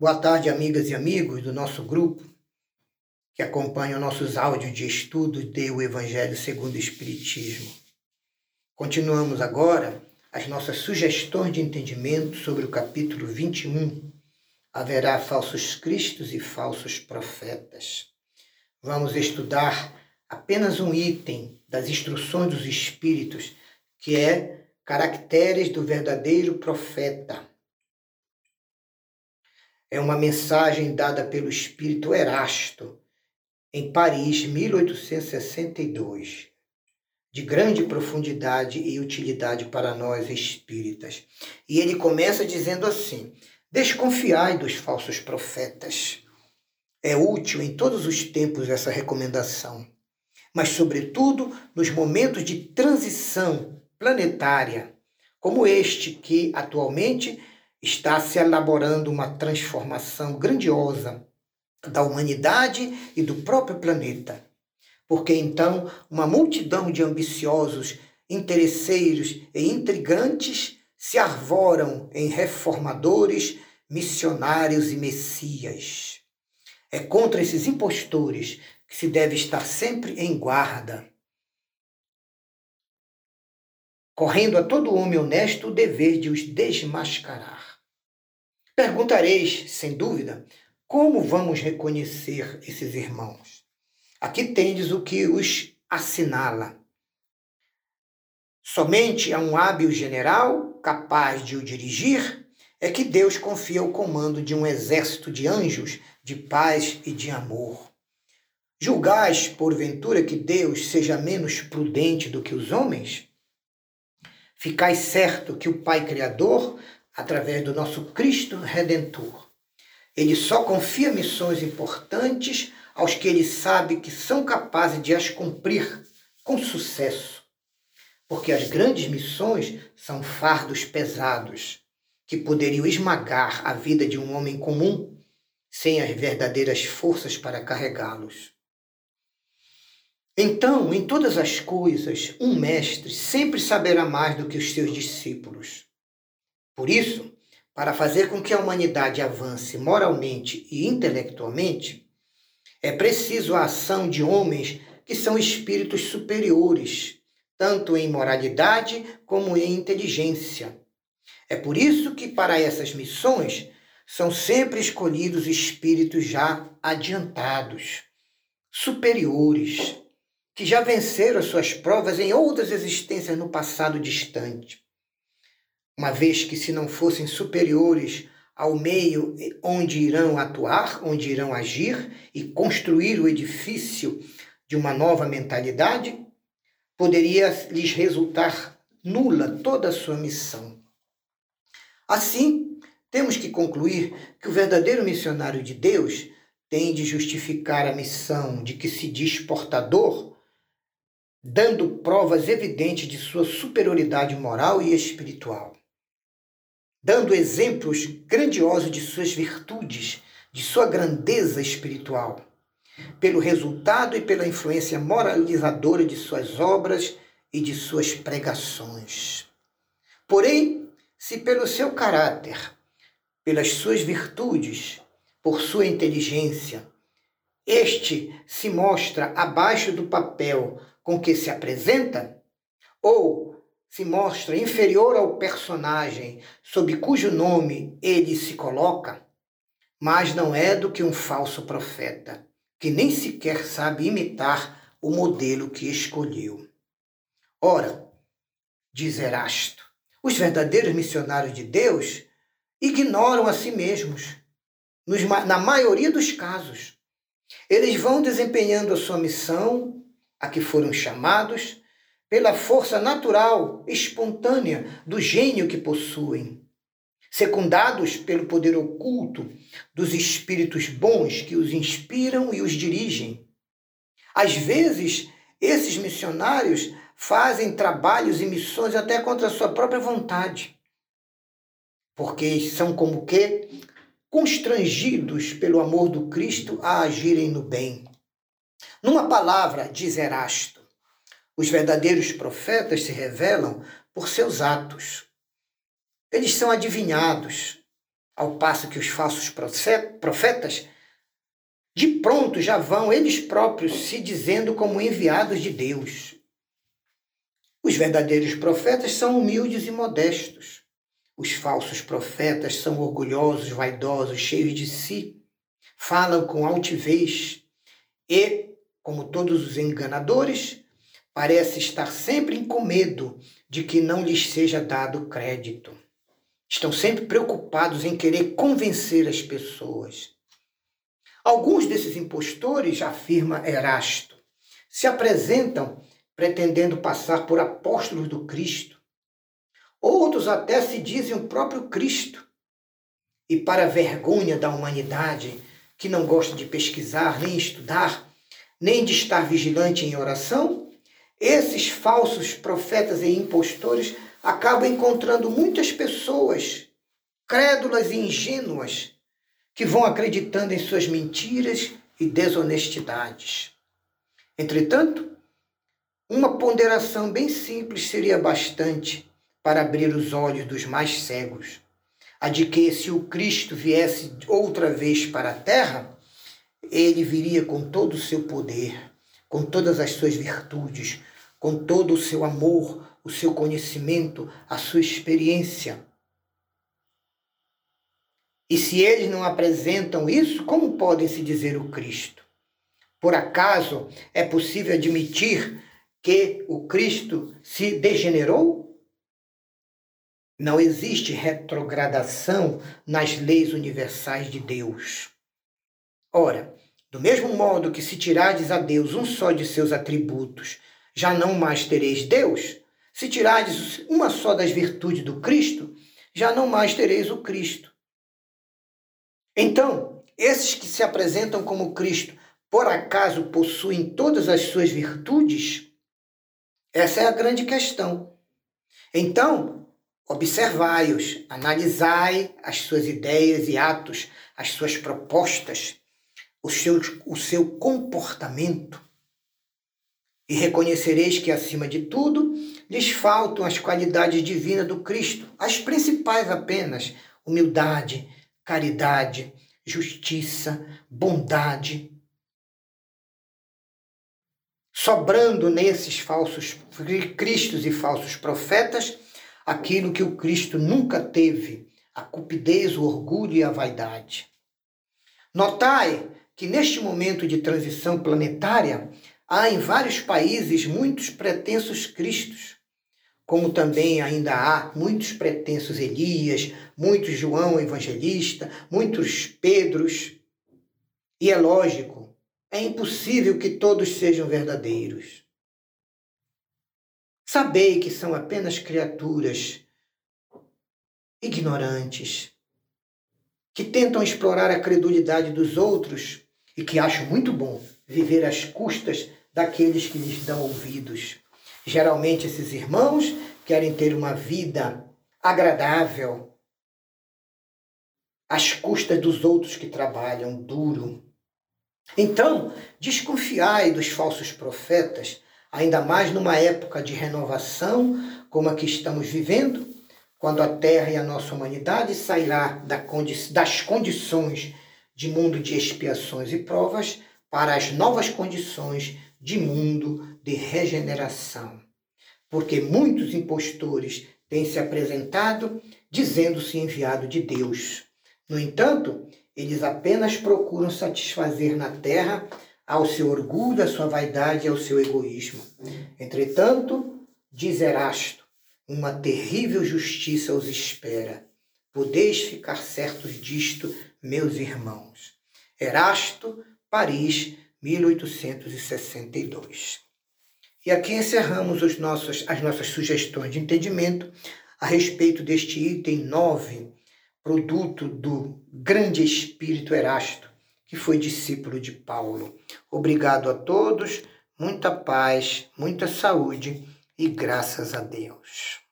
Boa tarde, amigas e amigos do nosso grupo que acompanham nossos áudios de estudo do Evangelho segundo o Espiritismo. Continuamos agora as nossas sugestões de entendimento sobre o capítulo 21. Haverá falsos cristos e falsos profetas. Vamos estudar apenas um item das instruções dos Espíritos, que é caracteres do verdadeiro profeta é uma mensagem dada pelo espírito Erasto, em Paris, 1862, de grande profundidade e utilidade para nós espíritas. E ele começa dizendo assim: Desconfiai dos falsos profetas. É útil em todos os tempos essa recomendação, mas, sobretudo, nos momentos de transição planetária, como este que atualmente está se elaborando uma transformação grandiosa da humanidade e do próprio planeta. Porque então uma multidão de ambiciosos, interesseiros e intrigantes se arvoram em reformadores, missionários e messias. É contra esses impostores que se deve estar sempre em guarda, correndo a todo homem honesto o dever de os desmascarar. Perguntareis, sem dúvida, como vamos reconhecer esses irmãos? Aqui tendes o que os assinala. Somente a um hábil general, capaz de o dirigir, é que Deus confia o comando de um exército de anjos de paz e de amor. Julgais, porventura, que Deus seja menos prudente do que os homens? Ficais certo que o Pai Criador através do nosso Cristo Redentor. Ele só confia missões importantes aos que ele sabe que são capazes de as cumprir com sucesso. Porque as grandes missões são fardos pesados que poderiam esmagar a vida de um homem comum sem as verdadeiras forças para carregá-los. Então, em todas as coisas, um mestre sempre saberá mais do que os seus discípulos. Por isso, para fazer com que a humanidade avance moralmente e intelectualmente, é preciso a ação de homens que são espíritos superiores, tanto em moralidade como em inteligência. É por isso que, para essas missões, são sempre escolhidos espíritos já adiantados, superiores, que já venceram as suas provas em outras existências no passado distante uma vez que, se não fossem superiores ao meio onde irão atuar, onde irão agir e construir o edifício de uma nova mentalidade, poderia lhes resultar nula toda a sua missão. Assim, temos que concluir que o verdadeiro missionário de Deus tem de justificar a missão de que se diz portador, dando provas evidentes de sua superioridade moral e espiritual dando exemplos grandiosos de suas virtudes, de sua grandeza espiritual, pelo resultado e pela influência moralizadora de suas obras e de suas pregações. Porém, se pelo seu caráter, pelas suas virtudes, por sua inteligência, este se mostra abaixo do papel com que se apresenta, ou se mostra inferior ao personagem sob cujo nome ele se coloca, mas não é do que um falso profeta, que nem sequer sabe imitar o modelo que escolheu. Ora, diz Erasto, os verdadeiros missionários de Deus ignoram a si mesmos, na maioria dos casos. Eles vão desempenhando a sua missão, a que foram chamados, pela força natural, espontânea do gênio que possuem, secundados pelo poder oculto dos espíritos bons que os inspiram e os dirigem. Às vezes, esses missionários fazem trabalhos e missões até contra a sua própria vontade, porque são como que constrangidos pelo amor do Cristo a agirem no bem. Numa palavra, diz Erasto, os verdadeiros profetas se revelam por seus atos. Eles são adivinhados. Ao passo que os falsos profetas, de pronto já vão eles próprios se dizendo como enviados de Deus. Os verdadeiros profetas são humildes e modestos. Os falsos profetas são orgulhosos, vaidosos, cheios de si, falam com altivez e, como todos os enganadores, parece estar sempre com medo de que não lhes seja dado crédito. Estão sempre preocupados em querer convencer as pessoas. Alguns desses impostores, afirma Erasto, se apresentam pretendendo passar por apóstolos do Cristo. Outros até se dizem o próprio Cristo. E para vergonha da humanidade, que não gosta de pesquisar, nem estudar, nem de estar vigilante em oração, esses falsos profetas e impostores acabam encontrando muitas pessoas crédulas e ingênuas que vão acreditando em suas mentiras e desonestidades. Entretanto, uma ponderação bem simples seria bastante para abrir os olhos dos mais cegos, a de que se o Cristo viesse outra vez para a terra, ele viria com todo o seu poder, com todas as suas virtudes, com todo o seu amor, o seu conhecimento, a sua experiência. E se eles não apresentam isso, como podem se dizer o Cristo? Por acaso é possível admitir que o Cristo se degenerou? Não existe retrogradação nas leis universais de Deus. Ora, do mesmo modo que se tirardes a Deus um só de seus atributos já não mais tereis Deus? Se tirardes uma só das virtudes do Cristo, já não mais tereis o Cristo. Então, esses que se apresentam como Cristo, por acaso possuem todas as suas virtudes? Essa é a grande questão. Então, observai-os, analisai as suas ideias e atos, as suas propostas, o seu, o seu comportamento e reconhecereis que, acima de tudo, lhes faltam as qualidades divinas do Cristo, as principais apenas: humildade, caridade, justiça, bondade. Sobrando nesses falsos cristos e falsos profetas aquilo que o Cristo nunca teve, a cupidez, o orgulho e a vaidade. Notai que neste momento de transição planetária, Há em vários países muitos pretensos cristos, como também ainda há muitos pretensos Elias, muitos João Evangelista, muitos Pedros. E é lógico, é impossível que todos sejam verdadeiros. Sabei que são apenas criaturas ignorantes, que tentam explorar a credulidade dos outros e que acham muito bom viver às custas daqueles que lhes dão ouvidos. Geralmente, esses irmãos querem ter uma vida agradável às custas dos outros que trabalham duro. Então, desconfiai dos falsos profetas, ainda mais numa época de renovação como a que estamos vivendo, quando a Terra e a nossa humanidade sairá das condições de mundo de expiações e provas para as novas condições de mundo de regeneração. Porque muitos impostores têm se apresentado dizendo-se enviado de Deus. No entanto, eles apenas procuram satisfazer na terra ao seu orgulho, à sua vaidade e ao seu egoísmo. Entretanto, diz Erasto, uma terrível justiça os espera. Podeis ficar certos disto, meus irmãos. Erasto, Paris, 1862. E aqui encerramos os nossos, as nossas sugestões de entendimento a respeito deste item 9, produto do grande espírito Erasto, que foi discípulo de Paulo. Obrigado a todos, muita paz, muita saúde e graças a Deus.